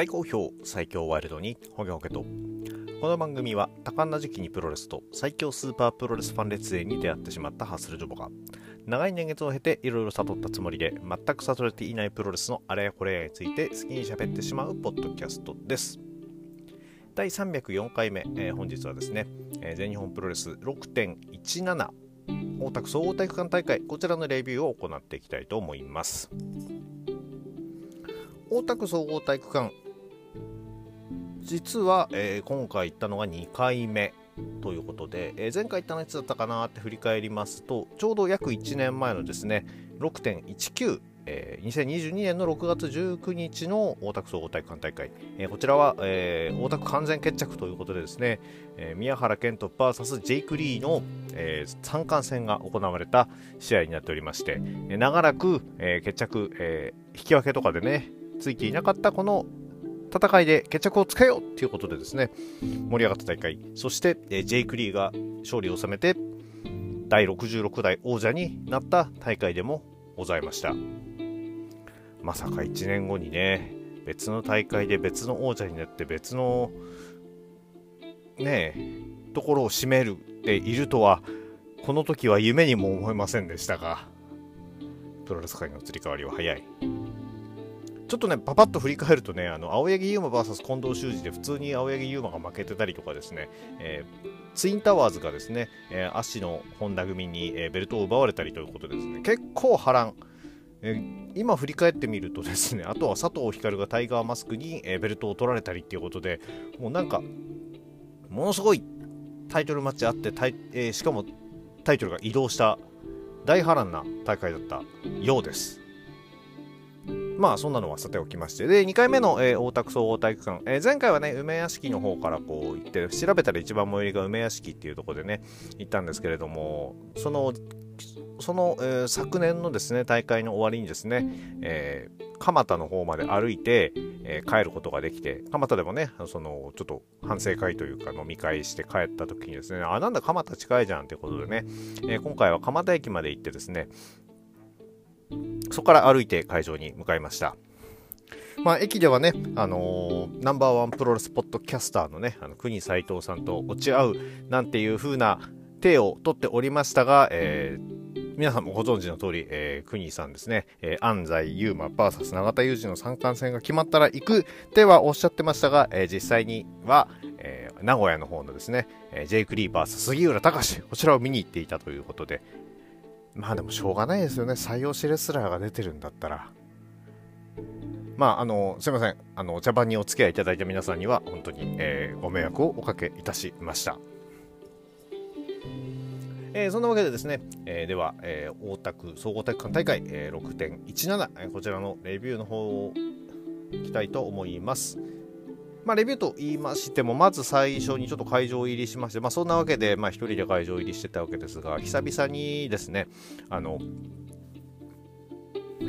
大好評最強ワイルドにホゲホゲと。この番組は多感な時期にプロレスと最強スーパープロレスファン列勢に出会ってしまったハッスルジョボが長い年月を経ていろいろ悟ったつもりで全く悟れていないプロレスのあれやこれやについて好きに喋ってしまうポッドキャストです。第304回目、えー、本日はですね、えー、全日本プロレス6.17大田区総合体育館大会こちらのレビューを行っていきたいと思います。大田区総合体育館実は、えー、今回行ったのが2回目ということで、えー、前回行ったのいつだったかなって振り返りますとちょうど約1年前のですね6.19えー、2022年の6月19日の大田区総合体育館大会、えー、こちらは、えー、大田区完全決着ということでですね、えー、宮原健人 VS ジェイク・リーの、えー、三冠戦が行われた試合になっておりまして、えー、長らく、えー、決着、えー、引き分けとかでねついていなかったこの戦いで決着をつけようということでですね盛り上がった大会。そして、えー、ジェイク・リーが勝利を収めて第66代王者になった大会でもございました。まさか1年後にね別の大会で別の王者になって別のねえところを占めるっているとはこの時は夢にも思いませんでしたがプロレス界の移り変わりは早い。ちょっとね、パパッと振り返るとね、あの青柳優馬 VS 近藤修司で普通に青柳優馬が負けてたりとかですね、えー、ツインタワーズがですね、えー、足の本田組に、えー、ベルトを奪われたりということでですね、結構波乱、えー、今振り返ってみるとですね、あとは佐藤光がタイガーマスクに、えー、ベルトを取られたりっていうことで、もうなんか、ものすごいタイトルマッチあってタイ、えー、しかもタイトルが移動した大波乱な大会だったようです。まあそんなのはさておきまして。で2回目の、えー、大田区総合体育館、えー、前回はね梅屋敷の方からこう行って調べたら一番最寄りが梅屋敷っていうところでね行ったんですけれどもそのその、えー、昨年のですね大会の終わりにですね、えー、蒲田の方まで歩いて、えー、帰ることができて蒲田でもねそのちょっと反省会というか飲み会して帰った時にですねあなんだ蒲田近いじゃんってことでね、え今回は蒲田駅まで行ってですねそこから歩いて会場に向かいました。まあ、駅ではね、あのー、ナンバーワンプロレスポッドキャスターのね、あの国斎藤さんと落ち合うなんていう風な手を取っておりましたが、えー、皆さんもご存知の通り、えー、国さんですね、えー、安齊勇馬 VS 永田裕志の三冠戦が決まったら行くってはおっしゃってましたが、えー、実際には、えー、名古屋の方のですね、えー、ジェイク・リー VS 杉浦隆こちらを見に行っていたということで、まあでもしょうがないですよね。採用しレスラーが出てるんだったら。まあ、あの、すいません。あの、茶番にお付き合いいただいた皆さんには、本当に、えー、ご迷惑をおかけいたしました。えー、そんなわけでですね、えー、では、えー、大田区総合体育館大会、えー、6.17、え、こちらのレビューの方をいきたいと思います。まあ、レビューと言いましても、まず最初にちょっと会場入りしまして、まあ、そんなわけで、まあ、一人で会場入りしてたわけですが、久々にですね、あの、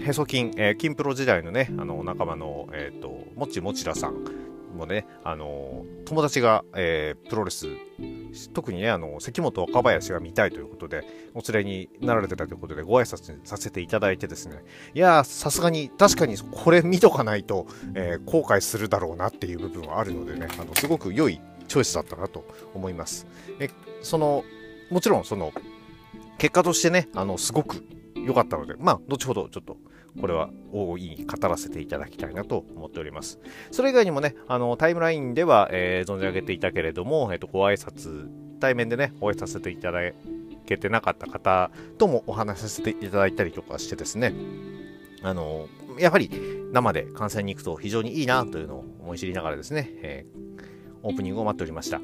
へそ金、えー、金プロ時代のね、あの、仲間の、えっ、ー、と、もちもちらさんもね、あの、友達が、えー、プロレス、特にね、あの、関本若林が見たいということで、お連れになられてたということで、ご挨拶させていただいてですね、いやさすがに、確かにこれ見とかないと、えー、後悔するだろうなっていう部分はあるのでね、あの、すごく良いチョイスだったなと思います。え、その、もちろん、その、結果としてね、あの、すごく良かったので、まあ、後ほどちょっとこれは大いに語らせていただきたいなと思っております。それ以外にもね、あの、タイムラインでは、えー、存じ上げていたけれども、えっ、ー、と、ご挨拶、対面でね、お会いさせていただけてなかった方ともお話しさせていただいたりとかしてですね、あの、やはり生で観戦に行くと非常にいいなというのを思い知りながらですね、えー、オープニングを待っておりました。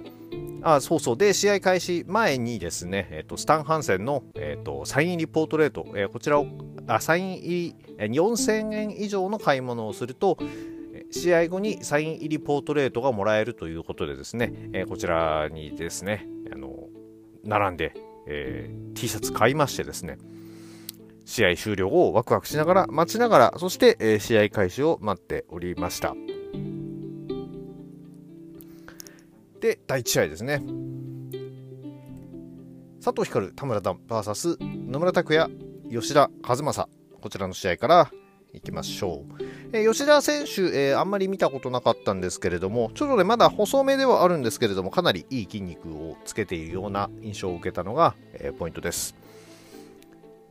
あそうそう。で、試合開始前にですね、えっ、ー、と、スタン・ハンセンの、えっ、ー、と、サインリポートレート、えー、こちらを、あ、サイン入り、4000円以上の買い物をすると、試合後にサイン入りポートレートがもらえるということでですね、えこちらにですね、あの、並んで、え T シャツ買いましてですね、試合終了後をワクワクしながら、待ちながら、そして、え試合開始を待っておりました。で、第1試合ですね。佐藤光、田村田 VS 野村拓也、吉田和正。こちらの試合からいきましょう。えー、吉田選手、えー、あんまり見たことなかったんですけれども、ちょっとね、まだ細めではあるんですけれども、かなりいい筋肉をつけているような印象を受けたのが、えー、ポイントです。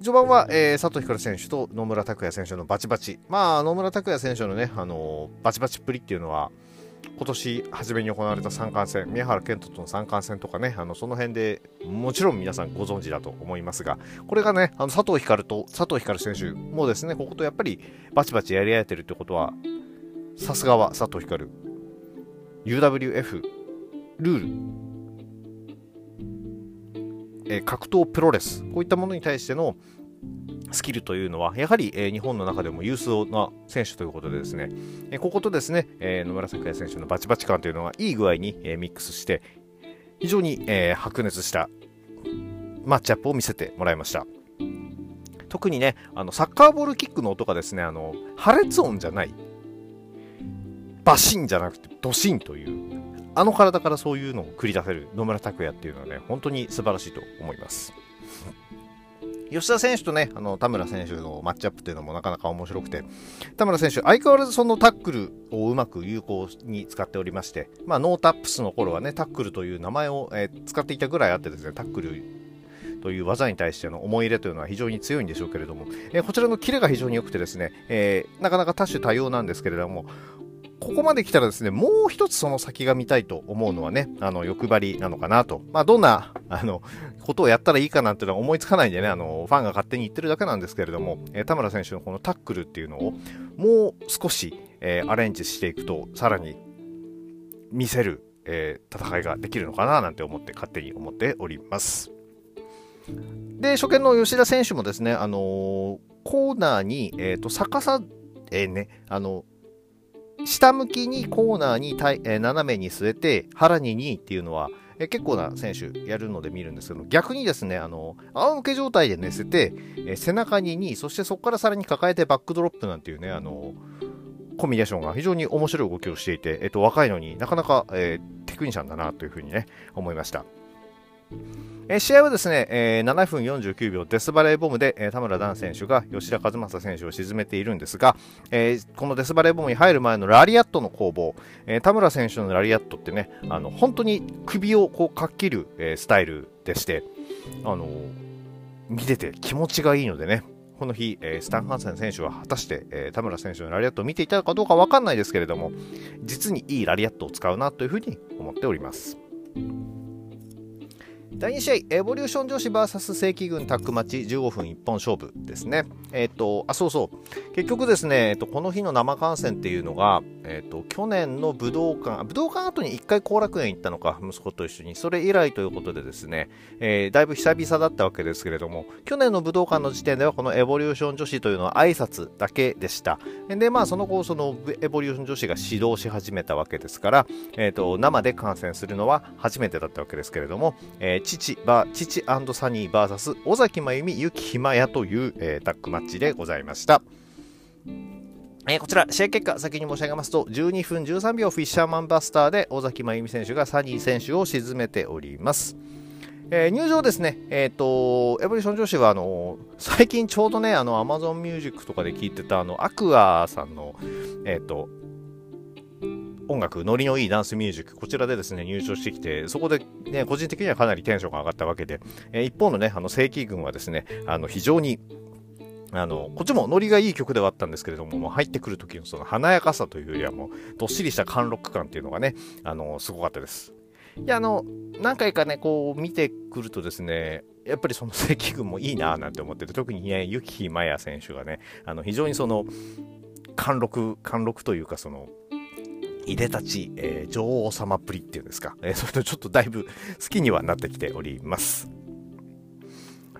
序盤は、えー、佐藤光選手と野村拓也選手のバチバチ。まあ、野村拓也選手のね、あのー、バチバチっぷりっていうのは、今年初めに行われた三冠戦、宮原健人との三冠戦とかね、あのその辺でもちろん皆さんご存知だと思いますが、これがね、あの佐藤光と佐藤光選手もですね、こことやっぱりバチバチやり合えてるってことは、さすがは佐藤光。UWF ルール、え格闘プロレス、こういったものに対してのスキルというのは、やはり、えー、日本の中でも有数な選手ということでですね、えー、こことですね、えー、野村咲也選手のバチバチ感というのがいい具合に、え、ミックスして、非常に、え、白熱したマッチアップを見せてもらいました。特にね、あのサッカーボールキックの音がですね、あの破裂音じゃない、バシンじゃなくてドシンという、あの体からそういうのを繰り出せる野村拓也っていうのはね、本当に素晴らしいと思います。吉田選手とね、あの田村選手のマッチアップっていうのもなかなか面白くて、田村選手、相変わらずそのタックルをうまく有効に使っておりまして、まあ、ノータップスの頃はね、タックルという名前を、えー、使っていたぐらいあってですね、タックルという技に対しての思い入れというのは非常に強いんでしょうけれども、えー、こちらのキレが非常に良くてですね、えー、なかなか多種多様なんですけれども、ここまで来たらですね、もう一つその先が見たいと思うのはね、あの、欲張りなのかなと。まあ、どんな、あの、ことをやったらいいかなんていうのは思いつかないんでね、あの、ファンが勝手に言ってるだけなんですけれども、えー、田村選手のこのタックルっていうのを、もう少し、えー、アレンジしていくと、さらに見せる、えー、戦いができるのかななんて思って、勝手に思っております。で、初見の吉田選手もですね、あのー、コーナーに、えっ、ー、と、逆さ、えー、ね、あの、下向きにコーナーに対、え、斜めに据えて、腹に2っていうのは、え、結構な選手やるので見るんですけど、逆にですね、あの、仰向け状態で寝せて、え、背中に2、そしてそこからさらに抱えてバックドロップなんていうね、あの、コンビネーションが非常に面白い動きをしていて、えっ、と、若いのになかなか、えテクニシャンだなというふうにね、思いました。え試合はですね、えー、7分49秒デスバレーボムで、えー、田村段選手が吉田和正選手を沈めているんですが、えー、このデスバレーボムに入る前のラリアットの攻防、え田村選手のラリアットってね、あの本当に首をこうかっきる、えスタイルでして、あの見てて気持ちがいいのでね、この日、えスタン・ハンセン選手は果たして、え田村選手のラリアットを見ていたかどうかわかんないですけれども、実にいいラリアットを使うなというふうに思っております。第2試合、エボリューション女子 VS 正規軍タックマッチ15分一本勝負ですね。えっ、ー、と、あ、そうそう。結局ですね、えっ、ー、と、この日の生観戦っていうのが、えっ、ー、と、去年の武道館、武道館後に1回後楽園行ったのか、息子と一緒に。それ以来ということでですね、えだいぶ久々だったわけですけれども、去年の武道館の時点ではこのエボリューション女子というのは挨拶だけでした。で、まあ、その後、そのエボリューション女子が指導し始めたわけですから、えっ、と、生で観戦するのは初めてだったわけですけれども、え父は、父サニー VS 尾崎真由美、ゆきひまやという、えー、タッグマッチでございました。えー、こちら、試合結果、先に申し上げますと、12分13秒フィッシャーマンバスターで尾崎真由美選手がサニー選手を沈めております。えー、入場ですね、えっ、ー、と、エボリューション女子は、あの、最近ちょうどね、あの、アマゾンミュージックとかで聴いてた、あの、アクアさんの、えっ、と、音楽、ノリのいいダンスミュージック、こちらでですね、入場してきて、そこで、ね、個人的にはかなりテンションが上がったわけで、えー、一方のね、あの、正規軍はですね、あの、非常に、あの、こっちもノリがいい曲ではあったんですけれども、もう入ってくる時のその華やかさというよりはもう、どっしりした貫禄感っていうのがね、あの、すごかったです。いや、あの、何回かね、こう見てくるとですね、やっぱりその 正規軍もいいななんて思ってて、特にね、ユキヒマヤ選手がね、あの、非常にその、貫禄、貫禄というか、その、いでたち、えー、女王様っぷりっていうんですか、えー、それとちょっとだいぶ好きにはなってきております。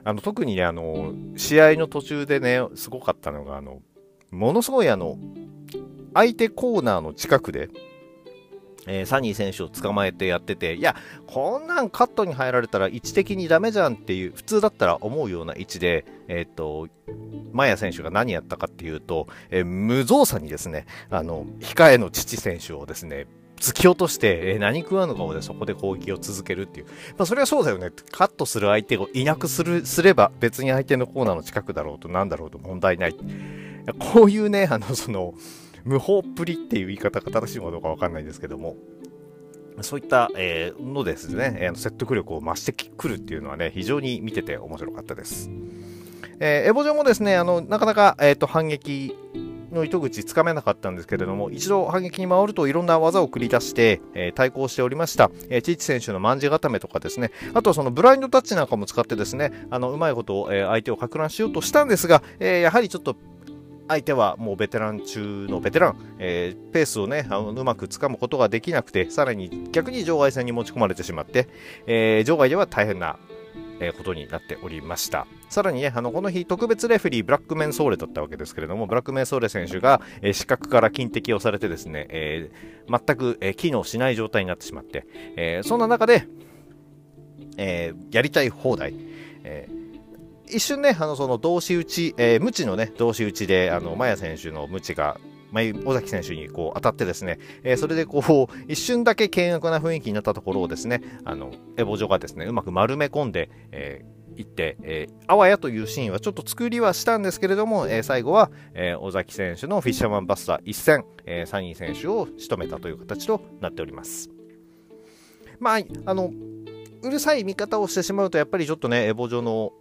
あの特にね、あの試合の途中でね、すごかったのが、あのものすごいあの相手コーナーの近くで、えー、サニー選手を捕まえてやってて、いや、こんなんカットに入られたら位置的にダメじゃんっていう、普通だったら思うような位置で、えっ、と、マヤ選手が何やったかっていうと、えー、無造作にですね、あの、控えの父選手をですね、突き落として、え、何食わぬ顔でそこで攻撃を続けるっていう。まあ、それはそうだよね。カットする相手をいなくする、すれば、別に相手のコーナーの近くだろうと、なんだろうと問題ない。こういうね、あの、その、無法っぷりっていう言い方が正しいかどうかわかんないですけども、そういった、えー、のですね、えー、説得力を増してくるっていうのはね、非常に見てて面白かったです。えー、エボジョもですね、あの、なかなか、えっ、ー、と、反撃の糸口つかめなかったんですけれども、一度反撃に回るといろんな技を繰り出して、えー、対抗しておりました。えー、チッチ選手の卍固めとかですね、あとはそのブラインドタッチなんかも使ってですね、あの、うまいことを、えー、相手をか乱しようとしたんですが、えー、やはりちょっと相手はもうベテラン中のベテラン、えー、ペースをね、あのうまくつかむことができなくて、さらに逆に場外戦に持ち込まれてしまって、えー、場外では大変な、えことになっておりました。さらにね、あのこの日、特別レフェリー、ブラックメンソーレだったわけですけれども、ブラックメンソーレ選手が、えー、視覚から金敵をされてですね、えー、全く、えー、機能しない状態になってしまって、えそんな中で、えやりたい放題、え一瞬ね、あのその同士打ち、えー、無知のね、同士打ちで、あの、マヤ選手の無知が、尾崎選手にこう当たってですね、えー、それでこう、一瞬だけ険悪な雰囲気になったところをですね、あの、エボジョがですね、うまく丸め込んで、えー、行って、えー、あわやというシーンはちょっと作りはしたんですけれども、えー、最後は、えー、尾崎選手のフィッシャーマンバスター一戦、えー、サニー選手を仕留めたという形となっております。まあ、あの、うるさい見方をしてしまうと、やっぱりちょっとね、エボジョの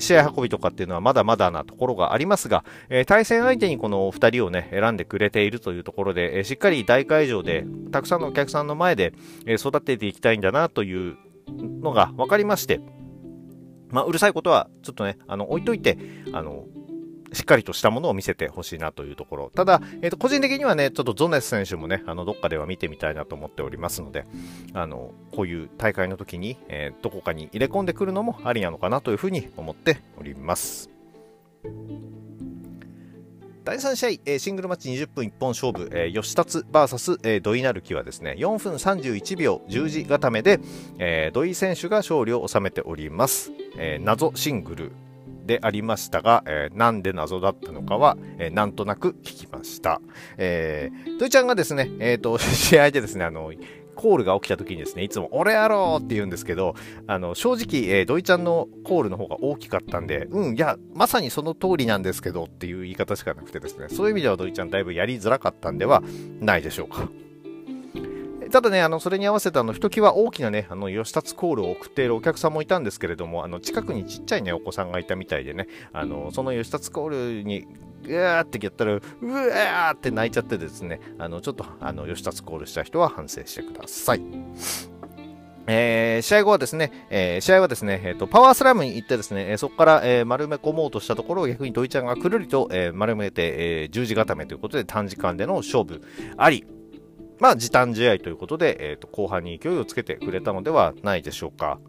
試合運びとかっていうのはまだまだなところがありますが、えー、対戦相手にこの2人をね、選んでくれているというところで、えー、しっかり大会場で、たくさんのお客さんの前で、えー、育てていきたいんだなというのが分かりまして、まあ、うるさいことはちょっとね、あの、置いといて、あの、しっかりとしたものを見せてほしいなというところ。ただ、えー、と個人的にはね、ちょっとゾネス選手もね、あのどっかでは見てみたいなと思っておりますので、あのこういう大会の時に、えー、どこかに入れ込んでくるのもありなのかなというふうに思っております。第3試合、え、シングルマッチ20分一本勝負、えー、吉達 VS、え、土井成樹はですね、4分31秒十字固めで、え、土井選手が勝利を収めております。え、謎シングルでありましたが、えー、なんで謎だったのかは、えー、なんとなく聞きました。えー、土井ちゃんがですね、えっ、ー、と、試合でですね、あの、コールが起きた時にですね、いつも俺やろうって言うんですけど、あの、正直、えー、土井ちゃんのコールの方が大きかったんで、うん、いや、まさにその通りなんですけどっていう言い方しかなくてですね、そういう意味では土井ちゃんだいぶやりづらかったんではないでしょうか。ただね、あの、それに合わせて、あの、ひときわ大きなね、あの、吉達コールを送っているお客さんもいたんですけれども、あの、近くにちっちゃいね、お子さんがいたみたいでね、あの、その吉達コールに、うわーってやったら、うわーって泣いちゃってですね、あの、ちょっと、あの、吉達コールした人は反省してください。えー、試合後はですね、えー、試合はですね、えーと、パワースラムに行ってですね、えー、そこから、えー、丸め込もうとしたところを逆に土井ちゃんがくるりと、えー、丸めて、えー、十字固めということで短時間での勝負あり、まあ、時短試合ということで、えーと、後半に勢いをつけてくれたのではないでしょうか。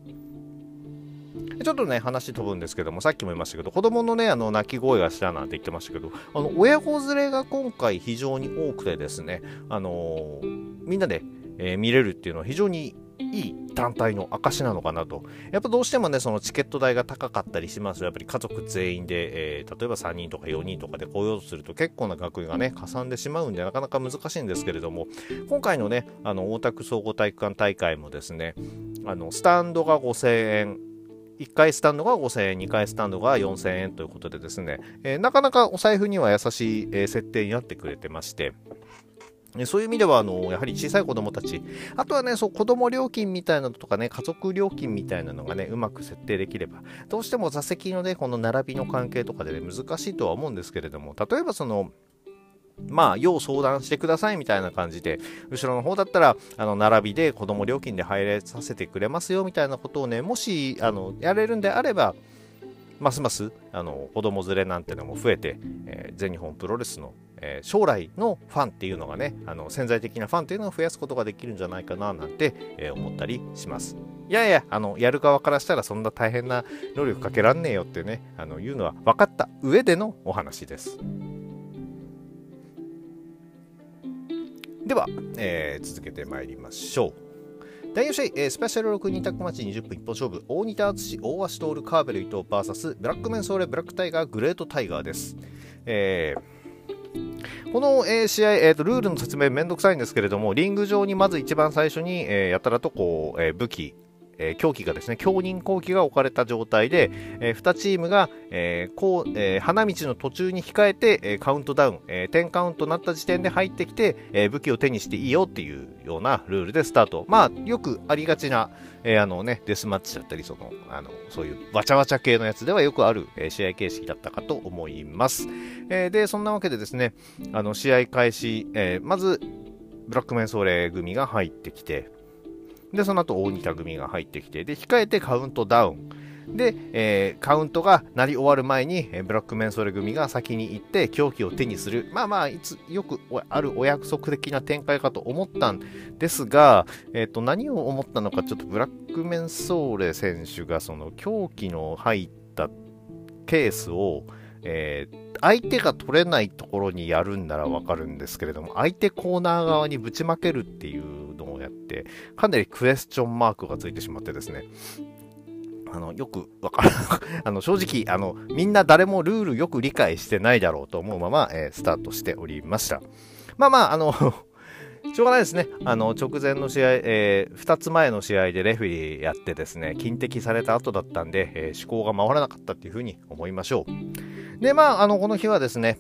ちょっとね、話飛ぶんですけども、さっきも言いましたけど、子供のね、あの、泣き声がしたなんて言ってましたけど、あの、親子連れが今回非常に多くてですね、あのー、みんなで、えー、見れるっていうのは非常にいい団体の証なのかなと。やっぱどうしてもね、そのチケット代が高かったりしますやっぱり家族全員で、えー、例えば3人とか4人とかで来ようとすると結構な額がね、かさんでしまうんでなかなか難しいんですけれども、今回のね、あの、大田区総合体育館大会もですね、あの、スタンドが5000円、1回スタンドが5000円、2回スタンドが4000円ということでですね、えー、なかなかお財布には優しい、えー、設定になってくれてまして、そういう意味では、あの、やはり小さい子供たち、あとはね、そう、子供料金みたいなのとかね、家族料金みたいなのがね、うまく設定できれば、どうしても座席のね、この並びの関係とかでね、難しいとは思うんですけれども、例えばその、まあ、要相談してくださいみたいな感じで、後ろの方だったら、あの、並びで子供料金で入れさせてくれますよみたいなことをね、もし、あの、やれるんであれば、ますますあの子供連れなんてのも増えて、えー、全日本プロレスのえー、将来のファンっていうのがね、あの潜在的なファンっていうのを増やすことができるんじゃないかななんて、えー、思ったりします。いやいや、あの、やる側からしたらそんな大変な能力かけらんねえよってね、あの、言うのは分かった上でのお話です。では、えー、続けてまいりましょう。第4試合、え、スペシャル6人タッグマッチ20分一本勝負、大仁田敦、大橋徹、カーベル伊藤 VS ブラックメンソーレ、ブラックタイガー、グレートタイガーです。えーこの、え、試合、えーと、ルールの説明めんどくさいんですけれども、リング上にまず一番最初に、え、やたらとこう、え、武器、えー、狂気がですね、強認後期が置かれた状態で、えー、2チームが、えーこうえー、花道の途中に控えて、え、カウントダウン、え、10カウントになった時点で入ってきて、え、武器を手にしていいよっていうようなルールでスタート。まあ、よくありがちな、え、あのね、デスマッチだったり、その、あの、そういうわちゃわちゃ系のやつではよくある、え、試合形式だったかと思います。え、で、そんなわけでですね、あの、試合開始、え、まず、ブラックメンソーレ組が入ってきて、で、その後大仁田組が入ってきて、で、控えてカウントダウン。で、えー、カウントが鳴り終わる前に、えー、ブラックメンソーレ組が先に行って凶器を手にする。まあまあ、いつ、よくあるお約束的な展開かと思ったんですが、えっ、ー、と、何を思ったのか、ちょっとブラックメンソーレ選手がその凶器の入ったケースを、えー、相手が取れないところにやるんならわかるんですけれども、相手コーナー側にぶちまけるっていうのをやって、かなりクエスチョンマークがついてしまってですね、あの、よくわから あの、正直、あの、みんな誰もルールよく理解してないだろうと思うまま、えー、スタートしておりました。まあまあ、あのしょうがないですね。あの、直前の試合、えー、2つ前の試合でレフリーやってですね、近敵された後だったんで、えー、思考が回らなかったっていうふうに思いましょう。で、まあ、あの、この日はですね、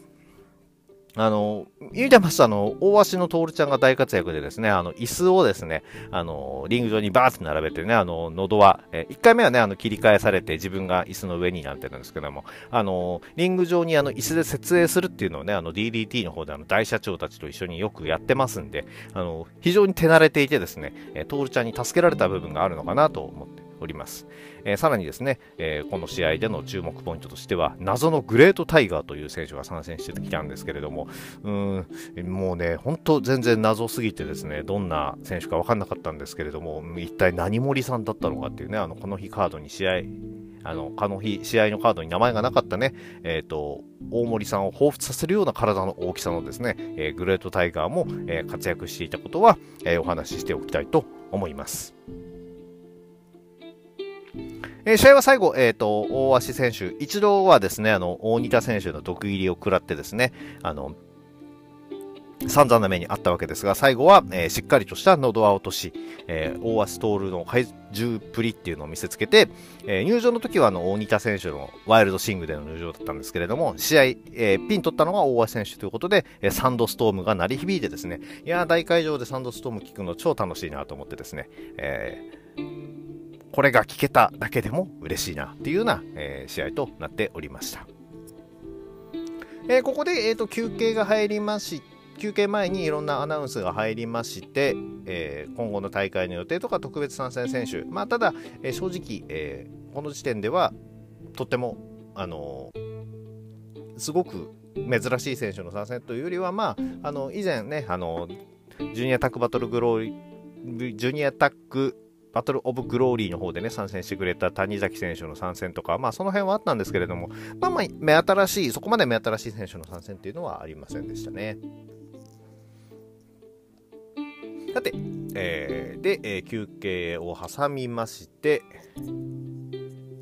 あの、言うてますあの、大橋の徹ちゃんが大活躍でですね、あの、椅子をですね、あの、リング上にバーって並べてね、あの、喉は、え1回目はね、あの、切り返されて自分が椅子の上になってるんですけども、あの、リング上にあの、椅子で設営するっていうのをね、あの、DDT の方であの、大社長たちと一緒によくやってますんで、あの、非常に手慣れていてですね、え徹ちゃんに助けられた部分があるのかなと思っております。えー、さらにですね、えー、この試合での注目ポイントとしては、謎のグレートタイガーという選手が参戦してきたんですけれども、うん、もうね、本当全然謎すぎてですね、どんな選手か分かんなかったんですけれども、一体何森さんだったのかっていうね、あの、この日カードに試合、あの、この日、試合のカードに名前がなかったね、えっ、ー、と、大森さんを彷彿させるような体の大きさのですね、えー、グレートタイガーも、えー、活躍していたことは、えお話ししておきたいと思います。えー、試合は最後、えっ、ー、と、大橋選手、一度はですね、あの、大仁田選手の毒入りを食らってですね、あの、散々な目にあったわけですが、最後は、えー、しっかりとした喉輪落とし、えー、大橋徹の体重プリっていうのを見せつけて、えー、入場の時はあの大仁田選手のワイルドシングでの入場だったんですけれども、試合、えー、ピン取ったのが大橋選手ということで、え、サンドストームが鳴り響いてですね、いや大会場でサンドストーム聞くの超楽しいなと思ってですね、えーこれが聞けただけでも嬉しいなっていうような、えー、試合となっておりました。えー、ここで、えーと、休憩が入りまし休憩前にいろんなアナウンスが入りまして、えー、今後の大会の予定とか特別参戦選手、まあ、ただ、えー、正直、えー、この時点ではとっても、あのすごく珍しい選手の参戦というよりは、まあ、あの以前ね、あのジュニアタックバトルグローリージュニアタックバトル・オブ・グローリーの方でね、参戦してくれた谷崎選手の参戦とか、まあその辺はあったんですけれども、まあまあ、目新しい、そこまで目新しい選手の参戦っていうのはありませんでしたね。さて、えー、で、えー、休憩を挟みまして、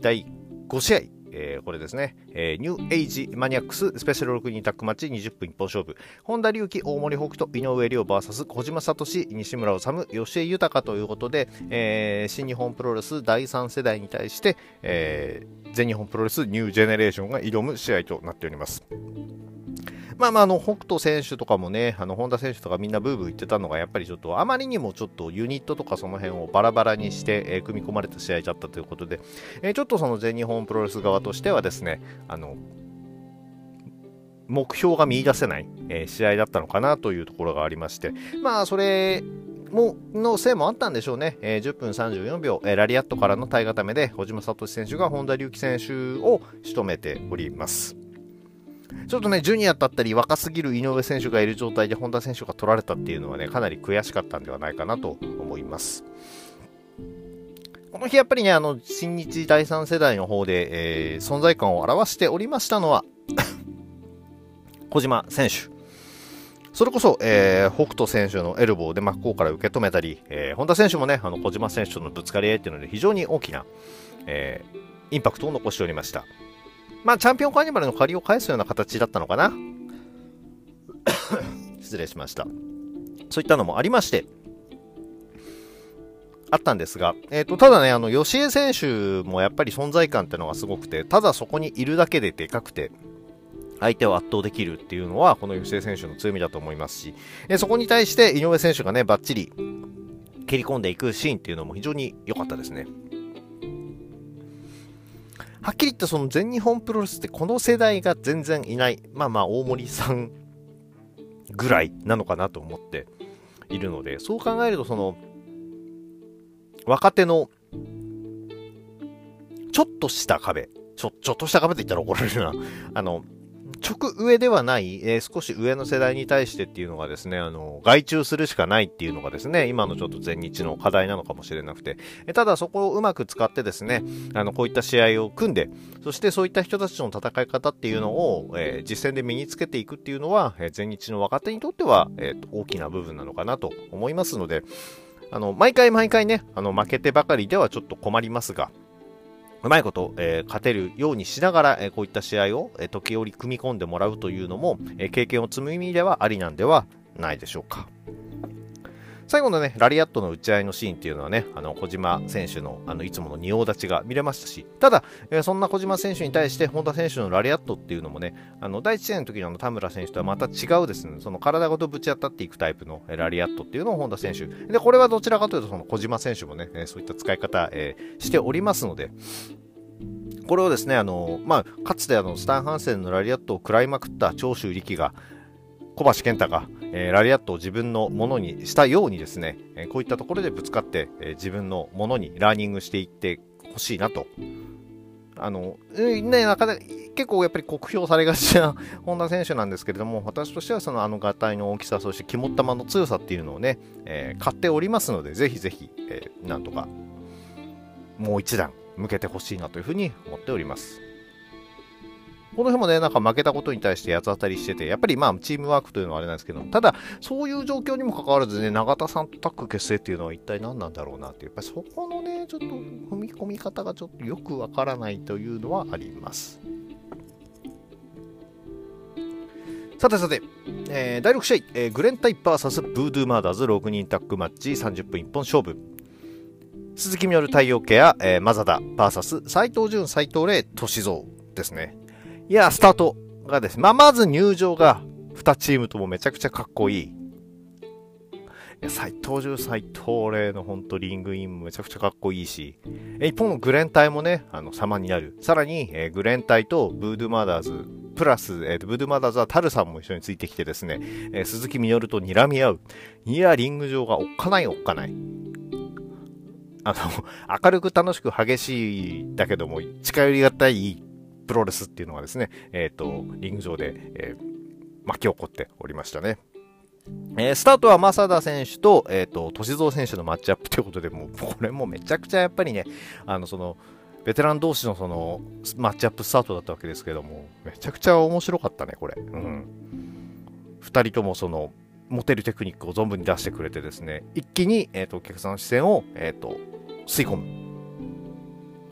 第5試合、えー、これですね、えー、ニューエイジマニアックススペシャル6人タッグマッチ20分一本勝負本田竜輝大森北斗井上凌 VS 小島聡西村修吉江豊ということで、えー、新日本プロレス第3世代に対して、え、全日本プロレスニュージェネレーションが挑む試合となっております。まあまあ、あの、北斗選手とかもね、あの、本田選手とかみんなブーブー言ってたのが、やっぱりちょっと、あまりにもちょっとユニットとかその辺をバラバラにして、えー、組み込まれた試合だったということで、えー、ちょっとその全日本プロレス側としてはですね、あの、目標が見出せない、えー、試合だったのかなというところがありまして、まあ、それものせいもあったんでしょうね。えー、10分34秒、えー、ラリアットからの耐え固めで、小島聡選手が本田隆起選手を仕留めております。ちょっとね、ジュニアだったり若すぎる井上選手がいる状態で本田選手が取られたっていうのはね、かなり悔しかったんではないかなと思います。この日やっぱりね、あの、新日第3世代の方で、えー、存在感を表しておりましたのは 小島選手。それこそ、えー、北斗選手のエルボーで真っ向から受け止めたり、えー、本田選手もね、あの小島選手とのぶつかり合いっていうので非常に大きな、えー、インパクトを残しておりました。まあ、チャンピオンカーニバルの借りを返すような形だったのかな。失礼しました。そういったのもありまして、あったんですが、えっ、ー、と、ただね、あの、吉江選手もやっぱり存在感ってのがすごくて、ただそこにいるだけででかくて、相手を圧倒できるっていうのは、この吉江選手の強みだと思いますし、えそこに対して井上選手がね、バッチリ蹴り込んでいくシーンっていうのも非常に良かったですね。はっきり言ってその全日本プロレスってこの世代が全然いない。まあまあ大森さんぐらいなのかなと思っているので、そう考えるとその若手のちょっとした壁、ちょ、ちょっとした壁って言ったら怒られるな。あの、直上ではない、えー、少し上の世代に対してっていうのがですね、あの、外注するしかないっていうのがですね、今のちょっと全日の課題なのかもしれなくて、えただそこをうまく使ってですね、あの、こういった試合を組んで、そしてそういった人たちの戦い方っていうのを、えー、実践で身につけていくっていうのは、えー、全日の若手にとっては、えー、大きな部分なのかなと思いますので、あの、毎回毎回ね、あの、負けてばかりではちょっと困りますが、うまいこと、えー、勝てるようにしながら、えー、こういった試合を、えー、時折組み込んでもらうというのも、え経験を積む意味ではありなんではないでしょうか。最後のね、ラリアットの打ち合いのシーンっていうのはね、あの、小島選手の、あの、いつもの仁王立ちが見れましたし、ただ、えー、そんな小島選手に対して、本田選手のラリアットっていうのもね、あの、第1試合の時のあの田村選手とはまた違うですね、その体ごとぶち当たっていくタイプのラリアットっていうのを本田選手。で、これはどちらかというと、その小島選手もね、えそういった使い方、えー、しておりますので、これをですね、あの、まあ、かつてあの、スタン・ハンセンのラリアットを食らいまくった長州力が、小橋健太が、えー、ラリアットを自分のものにしたようにですね、え、こういったところでぶつかって、え、自分のものにラーニングしていってほしいなと。あの、ね、なかなか結構やっぱり酷評されがちな 本田選手なんですけれども、私としてはそのあの合体の大きさ、そして肝っ玉の強さっていうのをね、え買っておりますので、ぜひぜひ、えなんとか、もう一段向けてほしいなというふうに思っております。この辺もね、なんか負けたことに対して八つ当たりしてて、やっぱりまあチームワークというのはあれなんですけど、ただ、そういう状況にもかかわらずね、永田さんとタッグ結成っていうのは一体何なんだろうなって、やっぱりそこのね、ちょっと踏み込み方がちょっとよくわからないというのはあります。さてさて、えー、第6試合、えー、グレンタイ VS ブードゥーマーダーズ6人タッグマッチ30分一本勝負。鈴木みのる太陽ケア、えー、マザダ VS 斎藤潤斎藤麗歳三ですね。いや、スタートがですね、まあ、まず入場が2チームともめちゃくちゃかっこいい。斎藤中斎藤麗の本当リングインもめちゃくちゃかっこいいし、一方のグレン隊もね、あの、様になる。さらに、えー、グレン隊とブードゥマダーズ、プラス、えー、ブードゥマダーズはタルさんも一緒についてきてですね、えー、鈴木みのると睨み合う。いや、リング上がおっかないおっかない。あの、明るく楽しく激しいだけども、近寄りがたいプロレスっていうのがですね、えっ、ー、と、リング上で、えー、巻き起こっておりましたね。えー、スタートは正田選手と、えっ、ー、と、歳三選手のマッチアップということで、もう、これもめちゃくちゃやっぱりね、あの、その、ベテラン同士のその、マッチアップスタートだったわけですけども、めちゃくちゃ面白かったね、これ。うん。二人ともその、モテるテクニックを存分に出してくれてですね、一気に、えっ、ー、と、お客さんの視線を、えっ、と、吸い込む。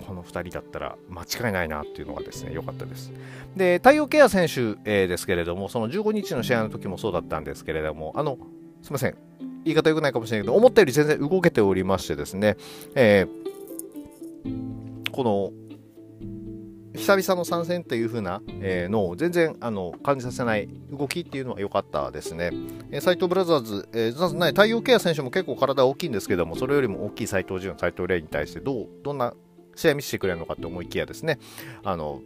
この2人だったら間違いないなっていうのがですね、良かったです。で、太陽ケア選手、えー、ですけれども、その15日の試合の時もそうだったんですけれども、あの、すみません。言い方良くないかもしれないけど、思ったより全然動けておりましてですね、えー、この、久々の参戦っていう風な、えー、のを全然あの感じさせない動きっていうのは良かったですね。えー、斉藤ブラザーズ、えー、太陽ケア選手も結構体大きいんですけども、それよりも大きい斉藤潤、斉藤麗に対してどう、どんな試合見せてくれるのかって思いきやですね、あの、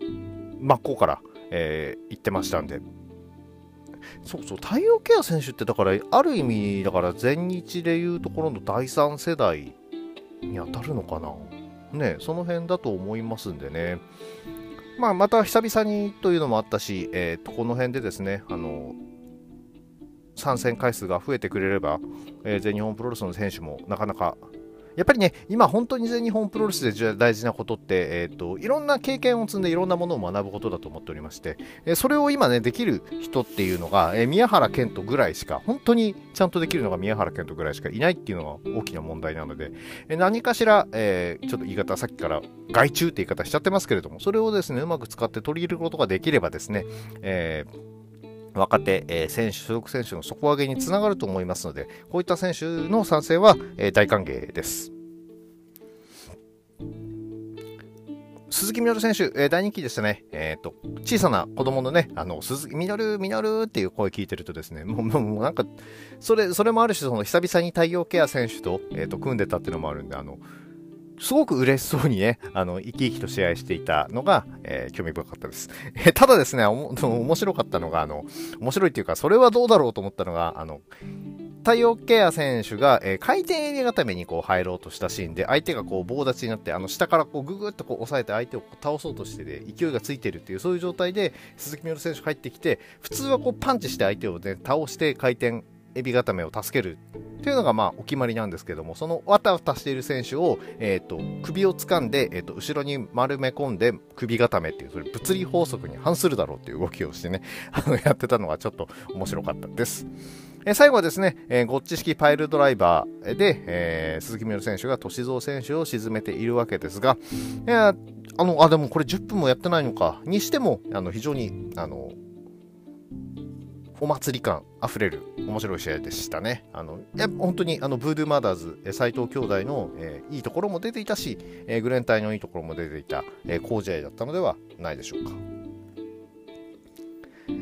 真っ向から、えー、行ってましたんで、そうそう、太陽ケア選手ってだから、ある意味、だから全日でいうところの第3世代に当たるのかな。ね、その辺だと思いますんでね。まあ、また久々にというのもあったし、えー、この辺でですね、あの、参戦回数が増えてくれれば、えー、全日本プロレスの選手もなかなかやっぱりね、今本当に全日本プロレスで大事なことって、えっ、ー、と、いろんな経験を積んでいろんなものを学ぶことだと思っておりまして、え、それを今ね、できる人っていうのが、え、宮原健人ぐらいしか、本当にちゃんとできるのが宮原健人ぐらいしかいないっていうのが大きな問題なので、え何かしら、えちょっと言い方、さっきから外注って言い方しちゃってますけれども、それをですね、うまく使って取り入れることができればですね、え若手、えー、選手、所属選手の底上げにつながると思いますので、こういった選手の賛成は、えー、大歓迎です。鈴木みのる選手、えー、大人気でしたね。えっ、ー、と、小さな子供のね、あの、鈴木みのる、みのるっていう声聞いてるとですね、もう、もう、もうなんか、それ、それもあるし、その、久々に太陽ケア選手と、えっ、ー、と、組んでたっていうのもあるんで、あの、すごく嬉しそうにね、あの、生き生きと試合していたのが、えー、興味深かったです。えただですね、おも、面白かったのが、あの、面白いっていうか、それはどうだろうと思ったのが、あの、太陽ケア選手が、えー、回転エリア固めにこう入ろうとしたシーンで、相手がこう棒立ちになって、あの下からこうググッとこう押さえて相手を倒そうとしてで、勢いがついてるっていう、そういう状態で鈴木みのる選手入ってきて、普通はこうパンチして相手をね、倒して回転エビ固めを助けるというのがまあお決まりなんですけども、そのわたわたしている選手を、えーと、首を掴んで、えーと、後ろに丸め込んで首固めっていう、それ物理法則に反するだろうっていう動きをしてね、あのやってたのがちょっと面白かったです。え最後はですね、えー、ゴッチ式パイルドライバーで、えー、鈴木みのる選手が歳三選手を沈めているわけですが、えー、あの、あ、でもこれ10分もやってないのか、にしても、あの、非常に、あの、お祭り感あふれる面白い試合でしたね。あのいや本当にあのブードゥーマダーズ斎藤兄弟の、えー、いいところも出ていたし、えー、グレンタイのいいところも出ていた、えー、好試合だったのではないでしょうか。